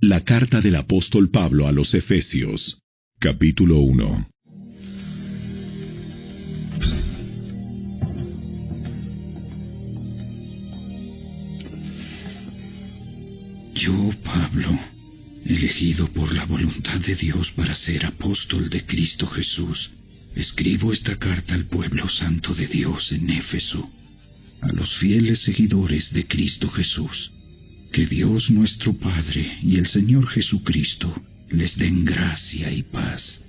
La carta del apóstol Pablo a los Efesios, capítulo 1. Yo, Pablo, elegido por la voluntad de Dios para ser apóstol de Cristo Jesús, escribo esta carta al pueblo santo de Dios en Éfeso, a los fieles seguidores de Cristo Jesús. Que Dios nuestro Padre y el Señor Jesucristo les den gracia y paz.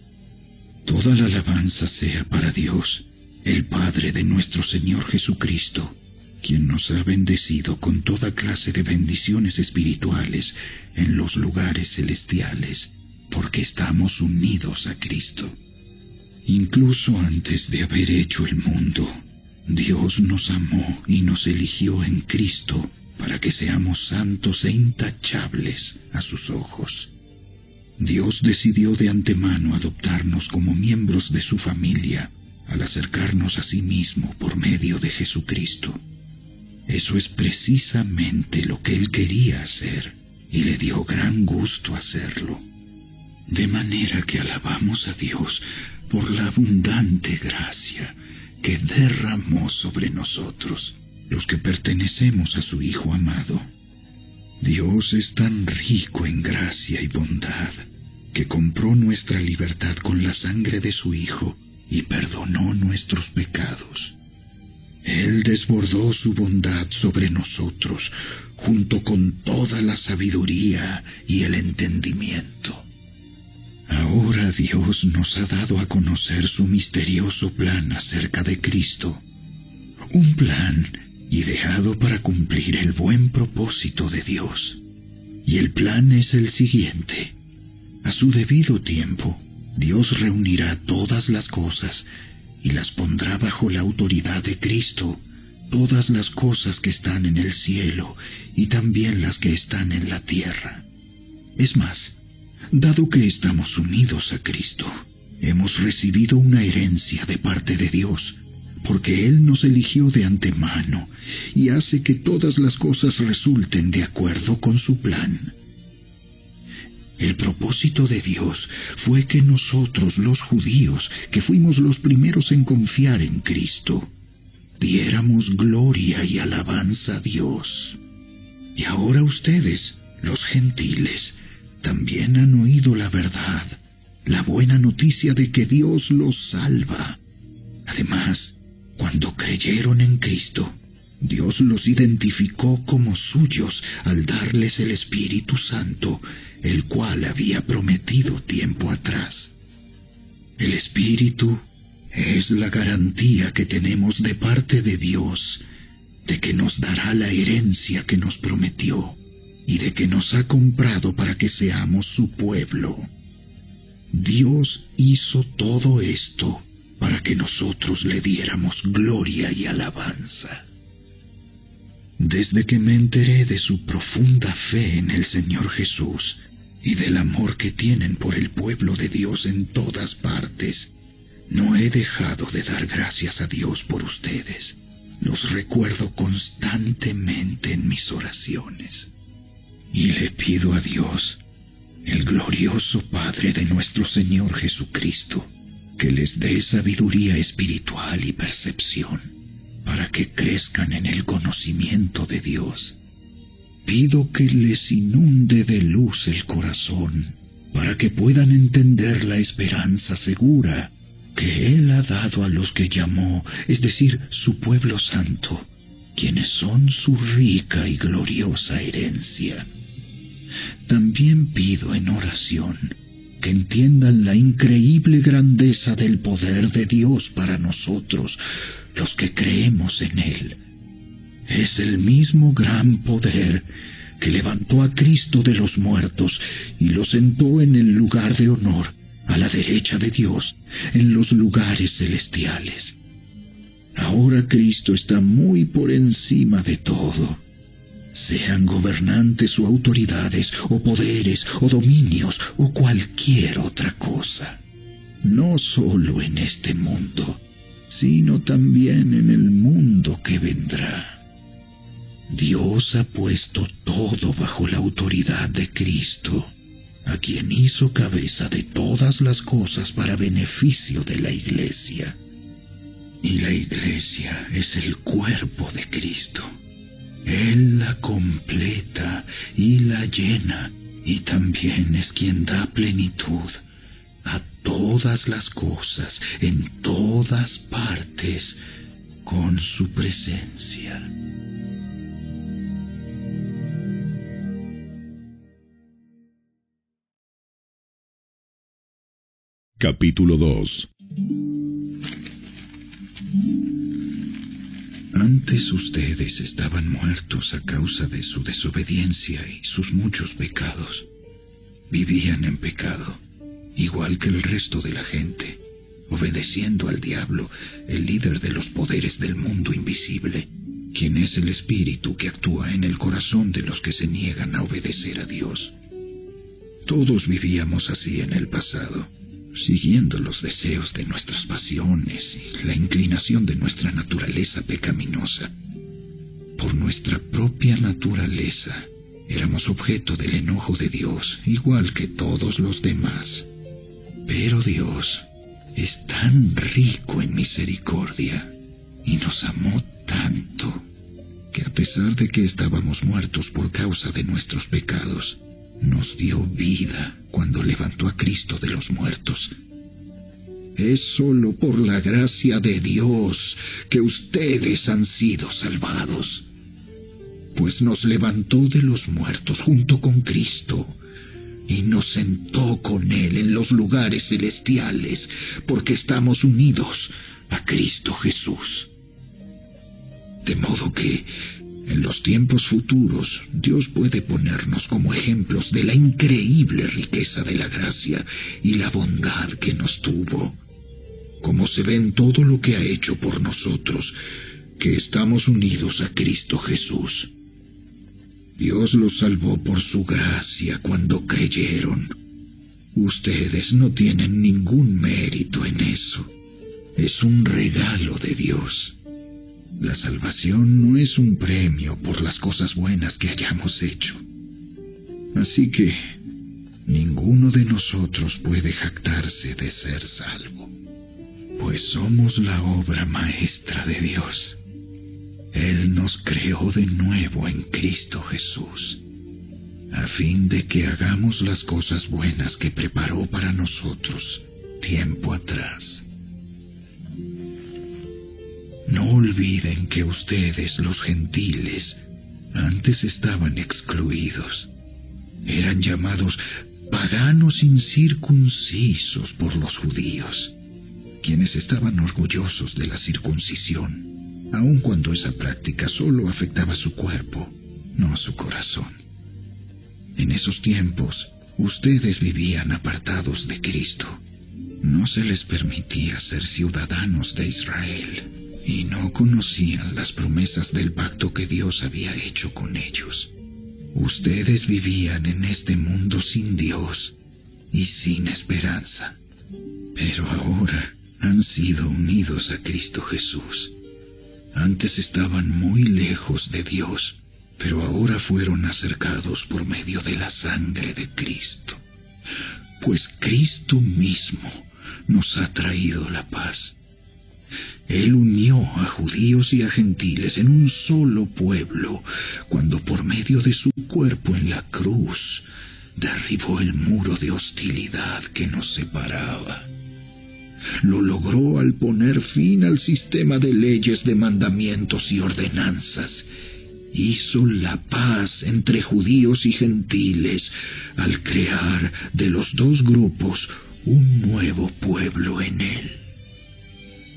Toda la alabanza sea para Dios, el Padre de nuestro Señor Jesucristo, quien nos ha bendecido con toda clase de bendiciones espirituales en los lugares celestiales, porque estamos unidos a Cristo. Incluso antes de haber hecho el mundo, Dios nos amó y nos eligió en Cristo para que seamos santos e intachables a sus ojos. Dios decidió de antemano adoptarnos como miembros de su familia al acercarnos a sí mismo por medio de Jesucristo. Eso es precisamente lo que Él quería hacer y le dio gran gusto hacerlo. De manera que alabamos a Dios por la abundante gracia que derramó sobre nosotros los que pertenecemos a su Hijo amado. Dios es tan rico en gracia y bondad que compró nuestra libertad con la sangre de su Hijo y perdonó nuestros pecados. Él desbordó su bondad sobre nosotros junto con toda la sabiduría y el entendimiento. Ahora Dios nos ha dado a conocer su misterioso plan acerca de Cristo, un plan ideado para cumplir el buen propósito de Dios. Y el plan es el siguiente. A su debido tiempo, Dios reunirá todas las cosas y las pondrá bajo la autoridad de Cristo, todas las cosas que están en el cielo y también las que están en la tierra. Es más, dado que estamos unidos a Cristo, hemos recibido una herencia de parte de Dios, porque Él nos eligió de antemano y hace que todas las cosas resulten de acuerdo con su plan. El propósito de Dios fue que nosotros, los judíos, que fuimos los primeros en confiar en Cristo, diéramos gloria y alabanza a Dios. Y ahora ustedes, los gentiles, también han oído la verdad, la buena noticia de que Dios los salva. Además, cuando creyeron en Cristo, Dios los identificó como suyos al darles el Espíritu Santo, el cual había prometido tiempo atrás. El Espíritu es la garantía que tenemos de parte de Dios de que nos dará la herencia que nos prometió y de que nos ha comprado para que seamos su pueblo. Dios hizo todo esto para que nosotros le diéramos gloria y alabanza. Desde que me enteré de su profunda fe en el Señor Jesús y del amor que tienen por el pueblo de Dios en todas partes, no he dejado de dar gracias a Dios por ustedes. Los recuerdo constantemente en mis oraciones. Y le pido a Dios, el glorioso Padre de nuestro Señor Jesucristo, que les dé sabiduría espiritual y percepción para que crezcan en el conocimiento de Dios. Pido que les inunde de luz el corazón para que puedan entender la esperanza segura que Él ha dado a los que llamó, es decir, su pueblo santo, quienes son su rica y gloriosa herencia. También pido en oración que entiendan la increíble grandeza del poder de Dios para nosotros, los que creemos en Él. Es el mismo gran poder que levantó a Cristo de los muertos y lo sentó en el lugar de honor, a la derecha de Dios, en los lugares celestiales. Ahora Cristo está muy por encima de todo sean gobernantes o autoridades o poderes o dominios o cualquier otra cosa, no solo en este mundo, sino también en el mundo que vendrá. Dios ha puesto todo bajo la autoridad de Cristo, a quien hizo cabeza de todas las cosas para beneficio de la iglesia. Y la iglesia es el cuerpo de Cristo. Él la completa y la llena, y también es quien da plenitud a todas las cosas, en todas partes, con su presencia. Capítulo 2 Antes ustedes estaban muertos a causa de su desobediencia y sus muchos pecados. Vivían en pecado, igual que el resto de la gente, obedeciendo al diablo, el líder de los poderes del mundo invisible, quien es el espíritu que actúa en el corazón de los que se niegan a obedecer a Dios. Todos vivíamos así en el pasado siguiendo los deseos de nuestras pasiones y la inclinación de nuestra naturaleza pecaminosa. Por nuestra propia naturaleza, éramos objeto del enojo de Dios, igual que todos los demás. Pero Dios es tan rico en misericordia y nos amó tanto que a pesar de que estábamos muertos por causa de nuestros pecados, nos dio vida cuando levantó a Cristo de los muertos. Es solo por la gracia de Dios que ustedes han sido salvados, pues nos levantó de los muertos junto con Cristo y nos sentó con Él en los lugares celestiales, porque estamos unidos a Cristo Jesús. De modo que en los tiempos futuros, Dios puede ponernos como ejemplos de la increíble riqueza de la gracia y la bondad que nos tuvo, como se ve en todo lo que ha hecho por nosotros, que estamos unidos a Cristo Jesús. Dios los salvó por su gracia cuando creyeron. Ustedes no tienen ningún mérito en eso. Es un regalo de Dios. La salvación no es un premio por las cosas buenas que hayamos hecho. Así que ninguno de nosotros puede jactarse de ser salvo, pues somos la obra maestra de Dios. Él nos creó de nuevo en Cristo Jesús, a fin de que hagamos las cosas buenas que preparó para nosotros tiempo atrás. No olviden que ustedes, los gentiles, antes estaban excluidos. Eran llamados paganos incircuncisos por los judíos, quienes estaban orgullosos de la circuncisión, aun cuando esa práctica solo afectaba su cuerpo, no su corazón. En esos tiempos, ustedes vivían apartados de Cristo. No se les permitía ser ciudadanos de Israel y no conocían las promesas del pacto que Dios había hecho con ellos. Ustedes vivían en este mundo sin Dios y sin esperanza, pero ahora han sido unidos a Cristo Jesús. Antes estaban muy lejos de Dios, pero ahora fueron acercados por medio de la sangre de Cristo. Pues Cristo mismo nos ha traído la paz él unió a judíos y a gentiles en un solo pueblo, cuando por medio de su cuerpo en la cruz derribó el muro de hostilidad que nos separaba. Lo logró al poner fin al sistema de leyes, de mandamientos y ordenanzas. Hizo la paz entre judíos y gentiles al crear de los dos grupos un nuevo pueblo en él.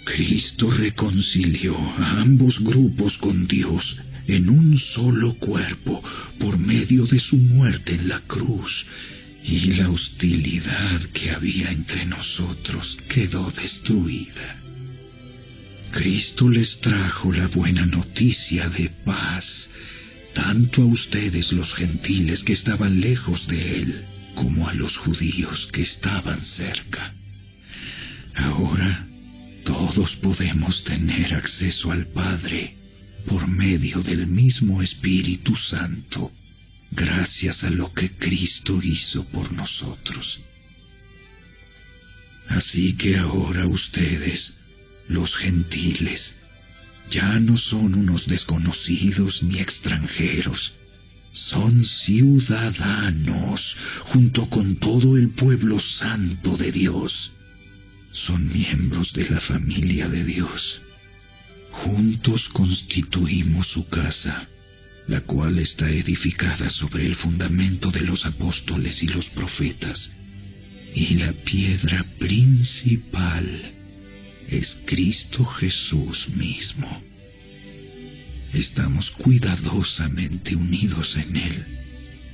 Cristo reconcilió a ambos grupos con Dios en un solo cuerpo por medio de su muerte en la cruz, y la hostilidad que había entre nosotros quedó destruida. Cristo les trajo la buena noticia de paz, tanto a ustedes los gentiles que estaban lejos de Él, como a los judíos que estaban cerca. Ahora todos podemos tener acceso al Padre por medio del mismo Espíritu Santo, gracias a lo que Cristo hizo por nosotros. Así que ahora ustedes, los gentiles, ya no son unos desconocidos ni extranjeros, son ciudadanos junto con todo el pueblo santo de Dios. Son miembros de la familia de Dios. Juntos constituimos su casa, la cual está edificada sobre el fundamento de los apóstoles y los profetas. Y la piedra principal es Cristo Jesús mismo estamos cuidadosamente unidos en Él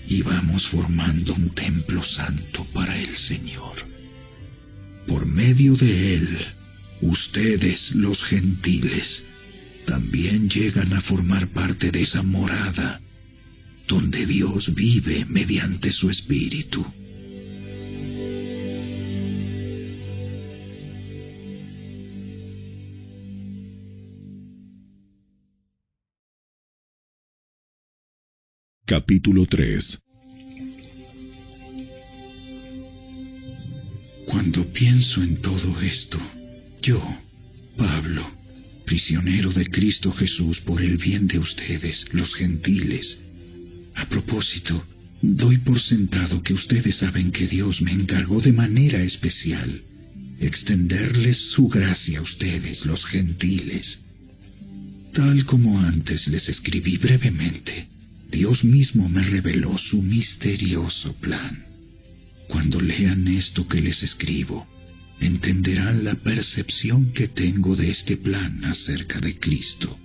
y vamos formando un templo santo para el Señor. Por medio de Él, ustedes los gentiles también llegan a formar parte de esa morada donde Dios vive mediante su Espíritu. Capítulo 3 Cuando pienso en todo esto, yo, Pablo, prisionero de Cristo Jesús por el bien de ustedes, los gentiles, a propósito, doy por sentado que ustedes saben que Dios me encargó de manera especial extenderles su gracia a ustedes, los gentiles, tal como antes les escribí brevemente Dios mismo me reveló su misterioso plan. Cuando lean esto que les escribo, entenderán la percepción que tengo de este plan acerca de Cristo.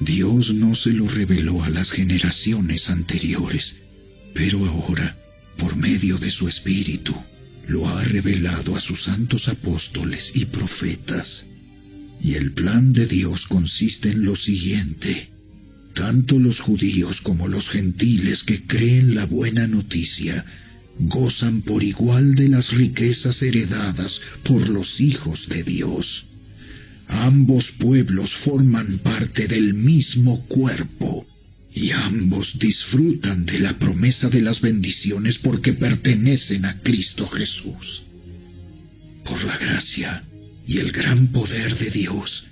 Dios no se lo reveló a las generaciones anteriores, pero ahora, por medio de su Espíritu, lo ha revelado a sus santos apóstoles y profetas. Y el plan de Dios consiste en lo siguiente tanto los judíos como los gentiles que creen la buena noticia gozan por igual de las riquezas heredadas por los hijos de Dios. Ambos pueblos forman parte del mismo cuerpo y ambos disfrutan de la promesa de las bendiciones porque pertenecen a Cristo Jesús. Por la gracia y el gran poder de Dios,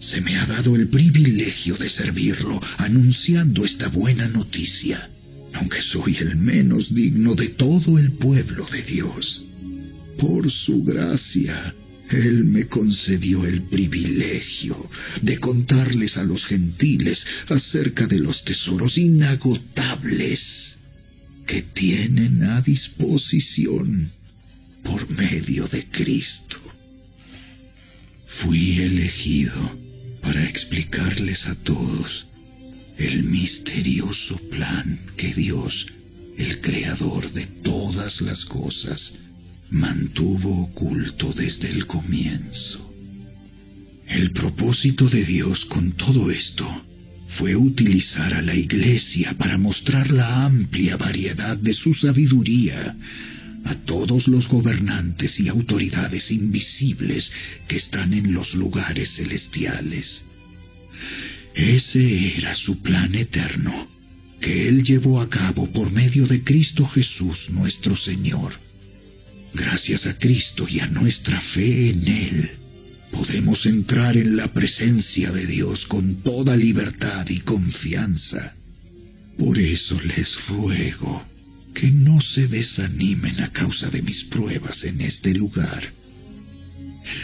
se me ha dado el privilegio de servirlo anunciando esta buena noticia, aunque soy el menos digno de todo el pueblo de Dios. Por su gracia, Él me concedió el privilegio de contarles a los gentiles acerca de los tesoros inagotables que tienen a disposición por medio de Cristo. Fui elegido para explicarles a todos el misterioso plan que Dios, el creador de todas las cosas, mantuvo oculto desde el comienzo. El propósito de Dios con todo esto fue utilizar a la iglesia para mostrar la amplia variedad de su sabiduría a todos los gobernantes y autoridades invisibles que están en los lugares celestiales. Ese era su plan eterno, que Él llevó a cabo por medio de Cristo Jesús nuestro Señor. Gracias a Cristo y a nuestra fe en Él, podemos entrar en la presencia de Dios con toda libertad y confianza. Por eso les ruego, que no se desanimen a causa de mis pruebas en este lugar.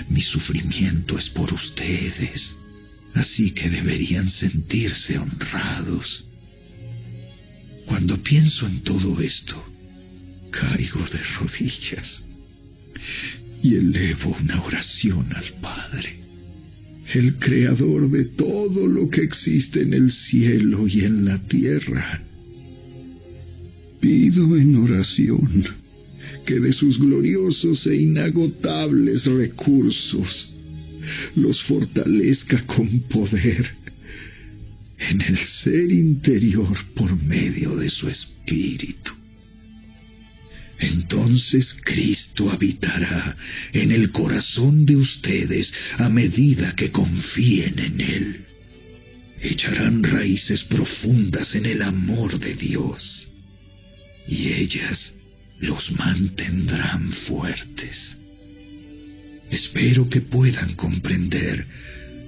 Mi sufrimiento es por ustedes, así que deberían sentirse honrados. Cuando pienso en todo esto, caigo de rodillas y elevo una oración al Padre, el creador de todo lo que existe en el cielo y en la tierra Pido en oración que de sus gloriosos e inagotables recursos los fortalezca con poder en el ser interior por medio de su espíritu. Entonces Cristo habitará en el corazón de ustedes a medida que confíen en Él echarán raíces profundas en el amor de Dios, y ellas los mantendrán fuertes. Espero que puedan comprender,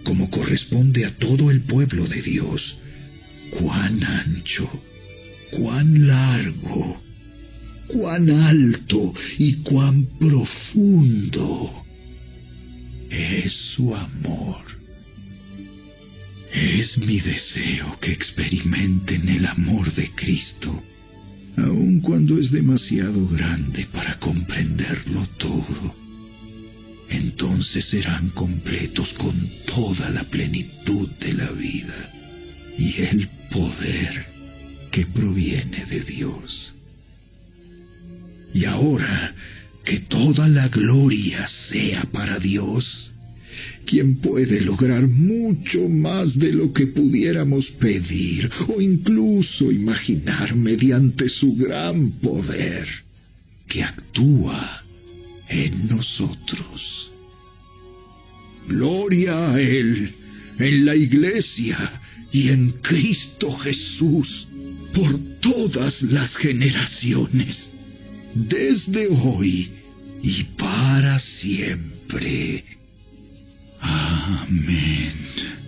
como corresponde a todo el pueblo de Dios, cuán ancho, cuán largo, cuán alto y cuán profundo es su amor. Es mi deseo que experimenten el amor de Cristo, aun cuando es demasiado grande para comprenderlo todo. Entonces serán completos con toda la plenitud de la vida y el poder que proviene de Dios. Y ahora que toda la gloria sea para Dios, quien puede lograr mucho más de lo que pudiéramos pedir o incluso imaginar mediante su gran poder que actúa en nosotros. Gloria a Él en la iglesia y en Cristo Jesús por todas las generaciones, desde hoy y para siempre. Amén.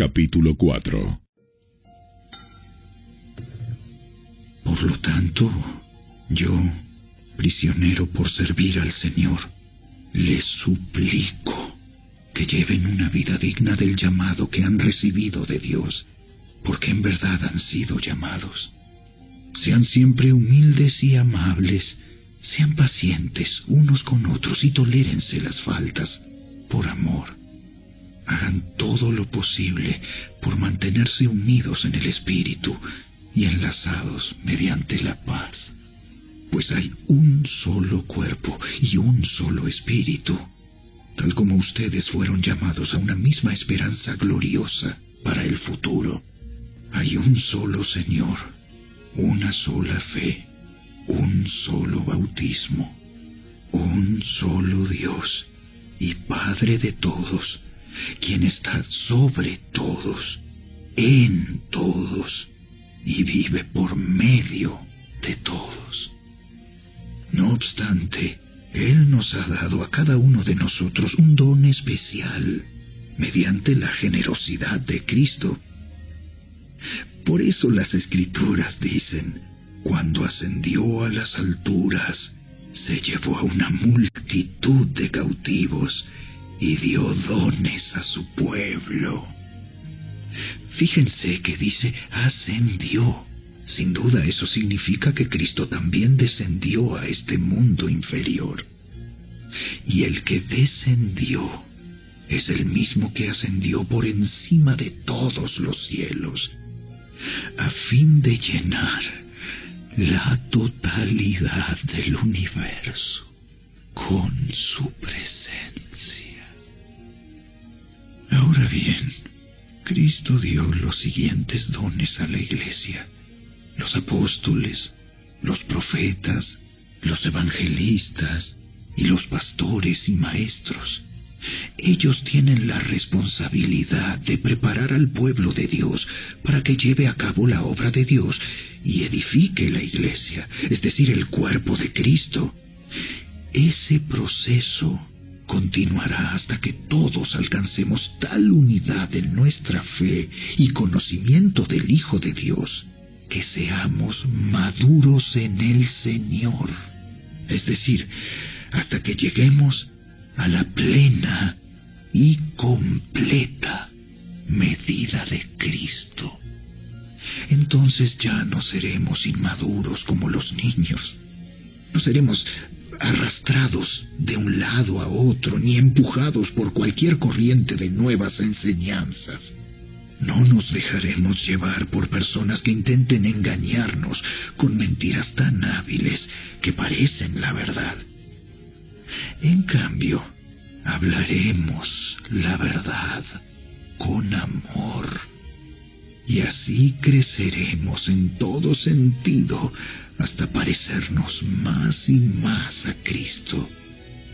Capítulo 4 Por lo tanto, yo, prisionero por servir al Señor, les suplico que lleven una vida digna del llamado que han recibido de Dios, porque en verdad han sido llamados. Sean siempre humildes y amables, sean pacientes unos con otros y tolérense las faltas por amor. Hagan todo lo posible por mantenerse unidos en el espíritu y enlazados mediante la paz, pues hay un solo cuerpo y un solo espíritu, tal como ustedes fueron llamados a una misma esperanza gloriosa para el futuro. Hay un solo Señor una sola fe, un solo bautismo, un solo Dios y Padre de todos, quien está sobre todos, en todos y vive por medio de todos. No obstante, Él nos ha dado a cada uno de nosotros un don especial mediante la generosidad de Cristo por eso las escrituras dicen, cuando ascendió a las alturas, se llevó a una multitud de cautivos y dio dones a su pueblo. Fíjense que dice ascendió. Sin duda eso significa que Cristo también descendió a este mundo inferior. Y el que descendió es el mismo que ascendió por encima de todos los cielos a fin de llenar la totalidad del universo con su presencia. Ahora bien, Cristo dio los siguientes dones a la iglesia. Los apóstoles, los profetas, los evangelistas y los pastores y maestros ellos tienen la responsabilidad de preparar al pueblo de Dios para que lleve a cabo la obra de Dios y edifique la iglesia, es decir, el cuerpo de Cristo. Ese proceso continuará hasta que todos alcancemos tal unidad en nuestra fe y conocimiento del Hijo de Dios que seamos maduros en el Señor. Es decir, hasta que lleguemos a la plena y completa medida de Cristo. Entonces ya no seremos inmaduros como los niños. No seremos arrastrados de un lado a otro ni empujados por cualquier corriente de nuevas enseñanzas. No nos dejaremos llevar por personas que intenten engañarnos con mentiras tan hábiles que parecen la verdad. En cambio, hablaremos la verdad con amor y así creceremos en todo sentido hasta parecernos más y más a Cristo,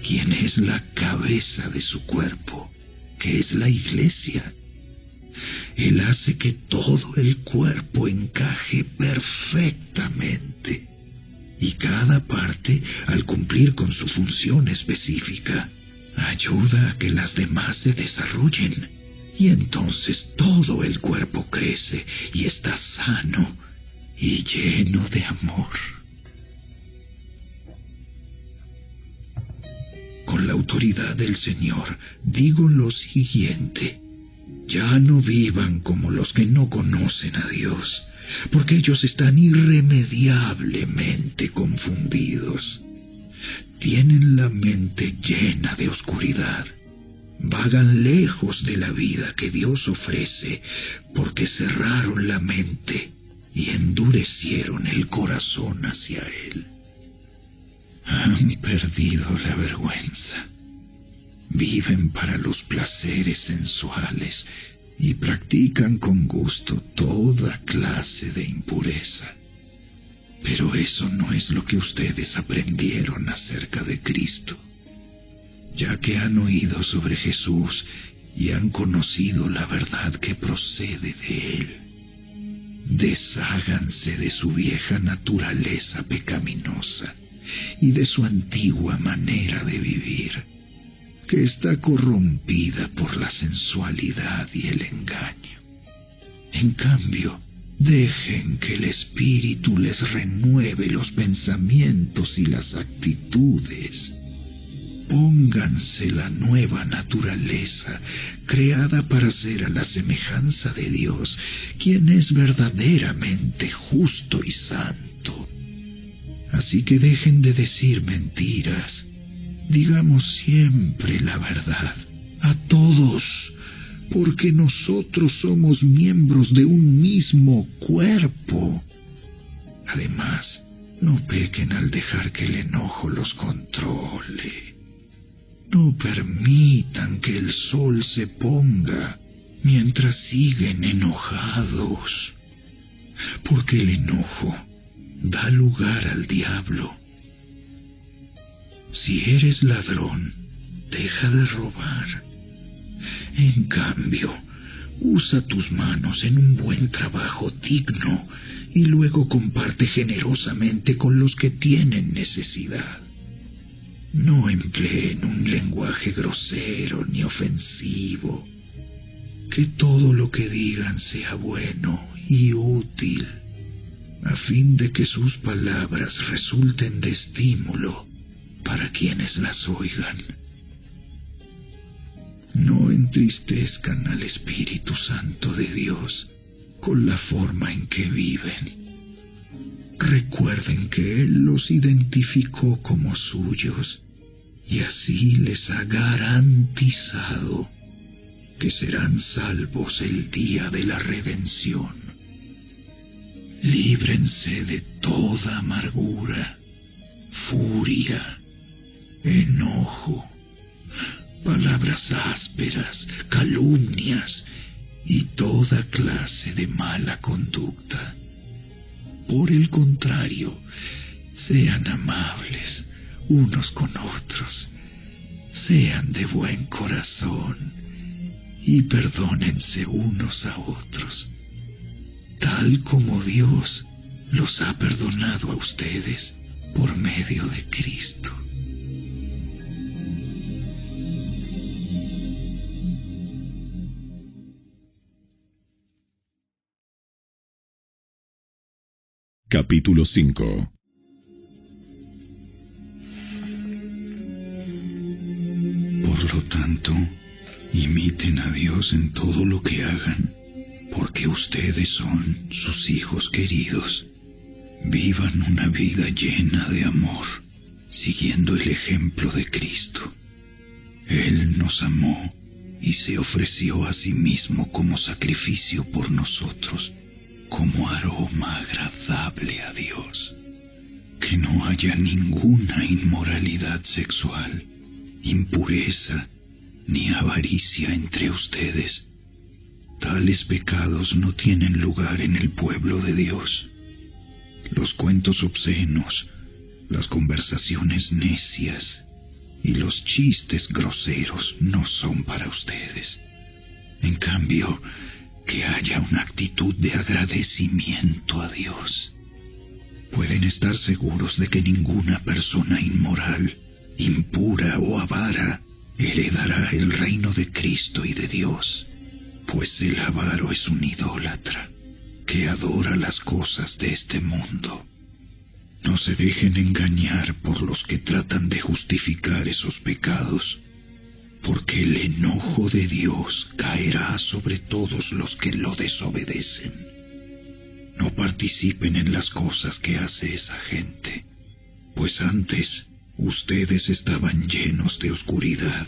quien es la cabeza de su cuerpo, que es la iglesia. Él hace que todo el cuerpo encaje perfectamente y cada parte, al cumplir con su función específica, ayuda a que las demás se desarrollen y entonces todo el cuerpo crece y está sano y lleno de amor. Con la autoridad del Señor digo lo siguiente, ya no vivan como los que no conocen a Dios, porque ellos están irremediablemente confundidos. Tienen la mente llena de oscuridad vagan lejos de la vida que Dios ofrece porque cerraron la mente y endurecieron el corazón hacia Él. Han perdido la vergüenza. Viven para los placeres sensuales y practican con gusto toda clase de impureza. Pero eso no es lo que ustedes aprendieron acerca de Cristo ya que han oído sobre Jesús y han conocido la verdad que procede de Él. Desháganse de su vieja naturaleza pecaminosa y de su antigua manera de vivir, que está corrompida por la sensualidad y el engaño. En cambio, dejen que el Espíritu les renueve los pensamientos y las actitudes Pónganse la nueva naturaleza, creada para ser a la semejanza de Dios, quien es verdaderamente justo y santo. Así que dejen de decir mentiras. Digamos siempre la verdad, a todos, porque nosotros somos miembros de un mismo cuerpo. Además, no pequen al dejar que el enojo los controle. No permitan que el sol se ponga mientras siguen enojados, porque el enojo da lugar al diablo. Si eres ladrón, deja de robar. En cambio, usa tus manos en un buen trabajo digno y luego comparte generosamente con los que tienen necesidad. No empleen un lenguaje grosero ni ofensivo. Que todo lo que digan sea bueno y útil, a fin de que sus palabras resulten de estímulo para quienes las oigan. No entristezcan al Espíritu Santo de Dios con la forma en que viven. Recuerden que Él los identificó como suyos y así les ha garantizado que serán salvos el día de la redención. Líbrense de toda amargura, furia, enojo, palabras ásperas, calumnias y toda clase de mala conducta. Por el contrario, sean amables, unos con otros. Sean de buen corazón y perdónense unos a otros, tal como Dios los ha perdonado a ustedes por medio de Cristo. Capítulo 5 tanto, imiten a Dios en todo lo que hagan, porque ustedes son sus hijos queridos. Vivan una vida llena de amor, siguiendo el ejemplo de Cristo. Él nos amó y se ofreció a sí mismo como sacrificio por nosotros, como aroma agradable a Dios. Que no haya ninguna inmoralidad sexual, impureza, ni avaricia entre ustedes, Tales pecados no tienen lugar en el pueblo de Dios. Los cuentos obscenos, las conversaciones necias y los chistes groseros no son para ustedes. En cambio, que haya una actitud de agradecimiento a Dios. Pueden estar seguros de que ninguna persona inmoral, impura o avara heredará el reino de Cristo y de Dios, pues el avaro es un idólatra que adora las cosas de este mundo. No se dejen engañar por los que tratan de justificar esos pecados, porque el enojo de Dios caerá sobre todos los que lo desobedecen. No participen en las cosas que hace esa gente, pues antes ustedes estaban llenos de oscuridad,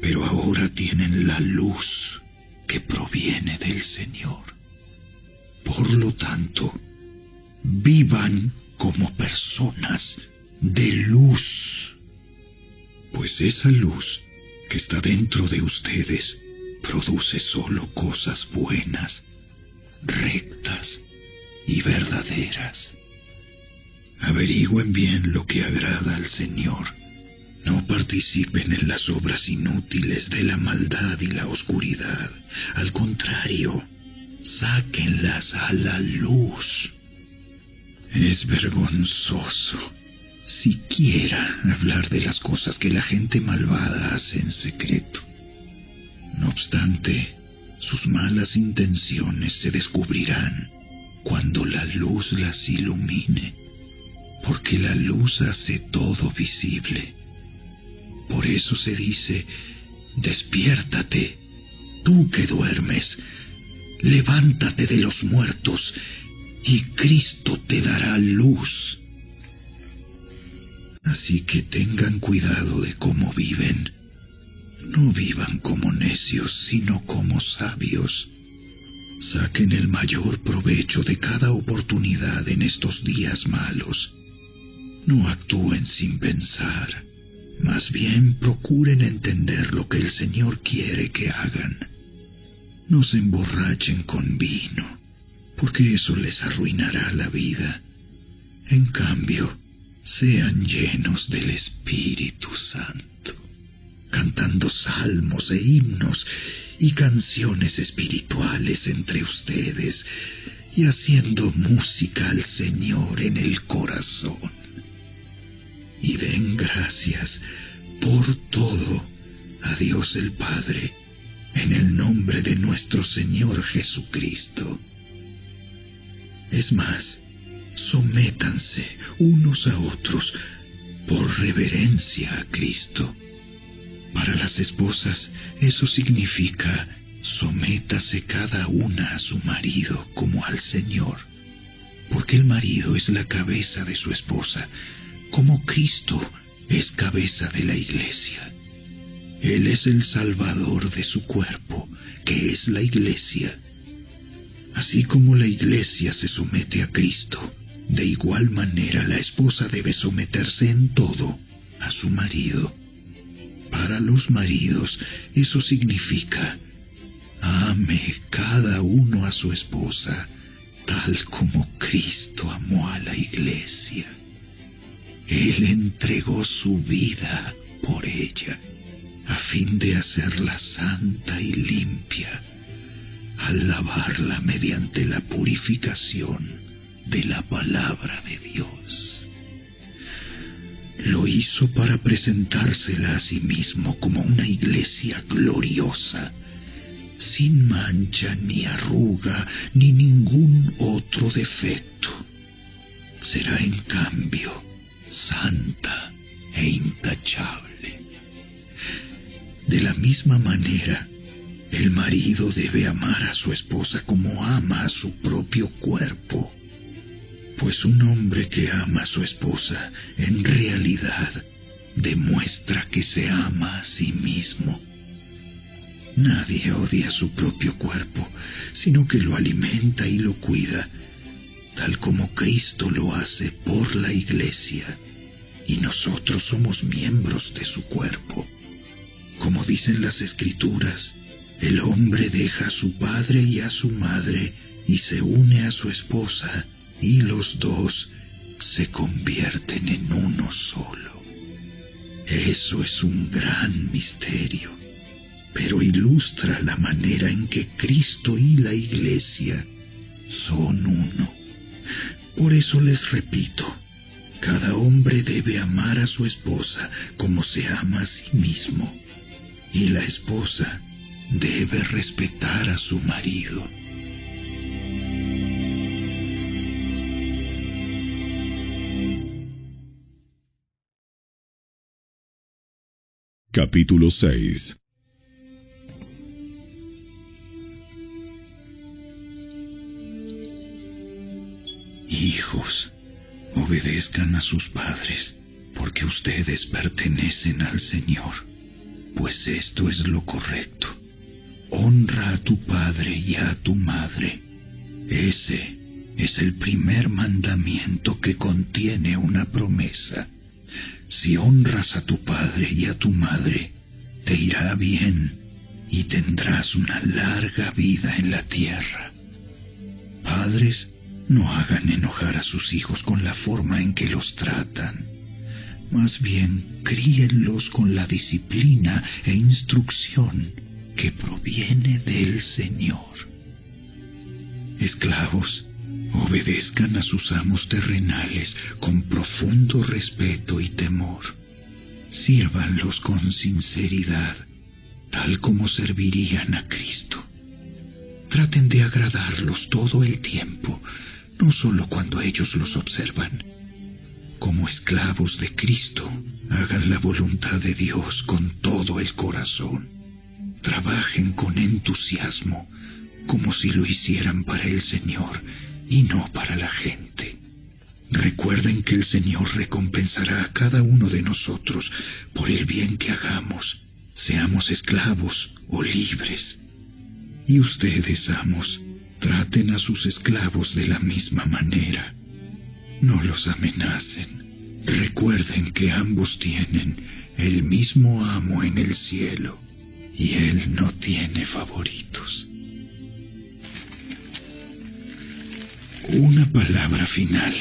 pero ahora tienen la luz que proviene del Señor. Por lo tanto, vivan como personas de luz, pues esa luz que está dentro de ustedes produce solo cosas buenas, rectas y verdaderas. Averigüen bien lo que agrada al Señor. No participen en las obras inútiles de la maldad y la oscuridad. Al contrario, sáquenlas a la luz. Es vergonzoso siquiera hablar de las cosas que la gente malvada hace en secreto. No obstante, sus malas intenciones se descubrirán cuando la luz las ilumine, porque la luz hace todo visible. Por eso se dice, despiértate, tú que duermes, levántate de los muertos, y Cristo te dará luz. Así que tengan cuidado de cómo viven. No vivan como necios, sino como sabios. Saquen el mayor provecho de cada oportunidad en estos días malos. No actúen sin pensar. Más bien procuren entender lo que el Señor quiere que hagan. No se emborrachen con vino, porque eso les arruinará la vida. En cambio, sean llenos del Espíritu Santo, cantando salmos e himnos y canciones espirituales entre ustedes y haciendo música al Señor en el corazón. Y den gracias por todo a Dios el Padre en el nombre de nuestro Señor Jesucristo. Es más, sométanse unos a otros por reverencia a Cristo. Para las esposas eso significa sométase cada una a su marido como al Señor, porque el marido es la cabeza de su esposa, como Cristo es cabeza de la iglesia. Él es el salvador de su cuerpo, que es la iglesia. Así como la iglesia se somete a Cristo, de igual manera la esposa debe someterse en todo a su marido. Para los maridos eso significa ame cada uno a su esposa tal como Cristo amó a la iglesia. Él entregó su vida por ella a fin de hacerla santa y limpia al lavarla mediante la purificación de la palabra de Dios. Lo hizo para presentársela a sí mismo como una iglesia gloriosa, sin mancha ni arruga ni ningún otro defecto. Será en cambio santa e intachable. De la misma manera, el marido debe amar a su esposa como ama a su propio cuerpo pues un hombre que ama a su esposa en realidad demuestra que se ama a sí mismo. Nadie odia su propio cuerpo, sino que lo alimenta y lo cuida, tal como Cristo lo hace por la iglesia, y nosotros somos miembros de su cuerpo. Como dicen las escrituras, el hombre deja a su padre y a su madre y se une a su esposa y los dos se convierten en uno solo. Eso es un gran misterio, pero ilustra la manera en que Cristo y la Iglesia son uno. Por eso les repito, cada hombre debe amar a su esposa como se ama a sí mismo, y la esposa debe respetar a su marido. Capítulo 6 Hijos, obedezcan a sus padres, porque ustedes pertenecen al Señor, pues esto es lo correcto. Honra a tu padre y a tu madre. Ese es el primer mandamiento que contiene una promesa si honras a tu padre y a tu madre, te irá bien y tendrás una larga vida en la tierra. Padres, no hagan enojar a sus hijos con la forma en que los tratan. Más bien, críenlos con la disciplina e instrucción que proviene del Señor. Esclavos, obedezcan a sus amos terrenales con profundo respeto y temor. Sírvanlos con sinceridad, tal como servirían a Cristo. Traten de agradarlos todo el tiempo, no solo cuando ellos los observan. Como esclavos de Cristo, hagan la voluntad de Dios con todo el corazón. Trabajen con entusiasmo, como si lo hicieran para el Señor y no para la gente. Recuerden que el Señor recompensará a cada uno de nosotros por el bien que hagamos, seamos esclavos o libres. Y ustedes, amos, traten a sus esclavos de la misma manera. No los amenacen. Recuerden que ambos tienen el mismo amo en el cielo y Él no tiene favoritos. Una palabra final.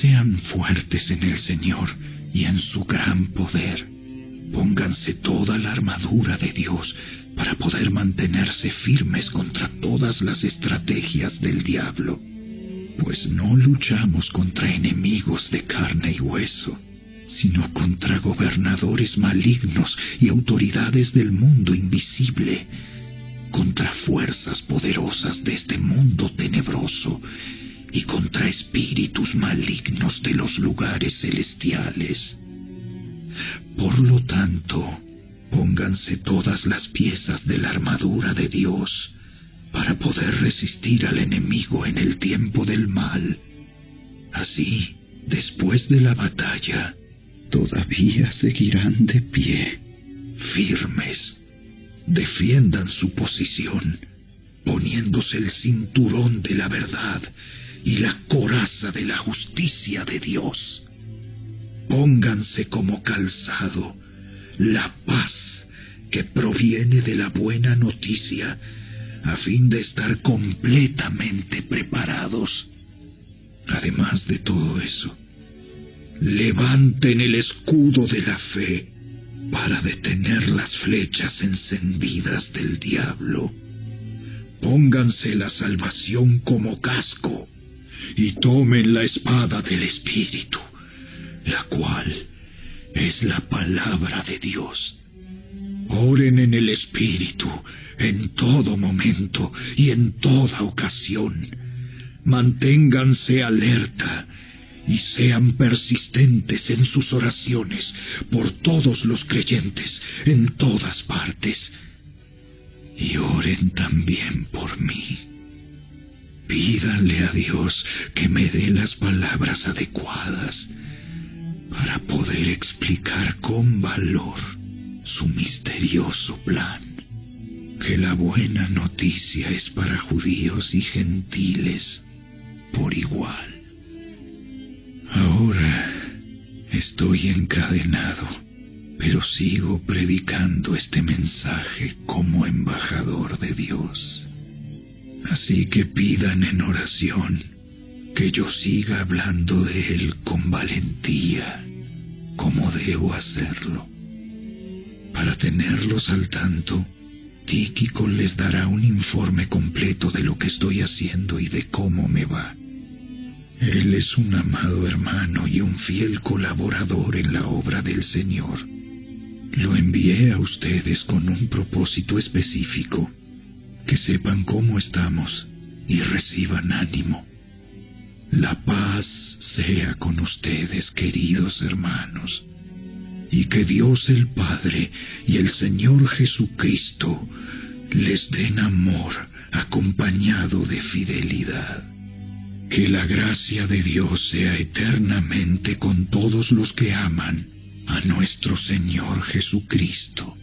Sean fuertes en el Señor y en su gran poder. Pónganse toda la armadura de Dios para poder mantenerse firmes contra todas las estrategias del diablo. Pues no luchamos contra enemigos de carne y hueso, sino contra gobernadores malignos y autoridades del mundo invisible contra fuerzas poderosas de este mundo tenebroso y contra espíritus malignos de los lugares celestiales. Por lo tanto, pónganse todas las piezas de la armadura de Dios para poder resistir al enemigo en el tiempo del mal. Así, después de la batalla, todavía seguirán de pie, firmes defiendan su posición, poniéndose el cinturón de la verdad y la coraza de la justicia de Dios. Pónganse como calzado la paz que proviene de la buena noticia, a fin de estar completamente preparados. Además de todo eso, levanten el escudo de la fe para detener las flechas encendidas del diablo. Pónganse la salvación como casco y tomen la espada del Espíritu, la cual es la palabra de Dios. Oren en el Espíritu en todo momento y en toda ocasión. Manténganse alerta y sean persistentes en sus oraciones por todos los creyentes en todas partes. Y oren también por mí. Pídanle a Dios que me dé las palabras adecuadas para poder explicar con valor su misterioso plan. Que la buena noticia es para judíos y gentiles por igual. Ahora estoy encadenado, pero sigo predicando este mensaje como embajador. Así que pidan en oración que yo siga hablando de Él con valentía, como debo hacerlo. Para tenerlos al tanto, Tíquico les dará un informe completo de lo que estoy haciendo y de cómo me va. Él es un amado hermano y un fiel colaborador en la obra del Señor. Lo envié a ustedes con un propósito específico, que sepan cómo estamos y reciban ánimo. La paz sea con ustedes, queridos hermanos, y que Dios el Padre y el Señor Jesucristo les den amor acompañado de fidelidad. Que la gracia de Dios sea eternamente con todos los que aman a nuestro Señor Jesucristo.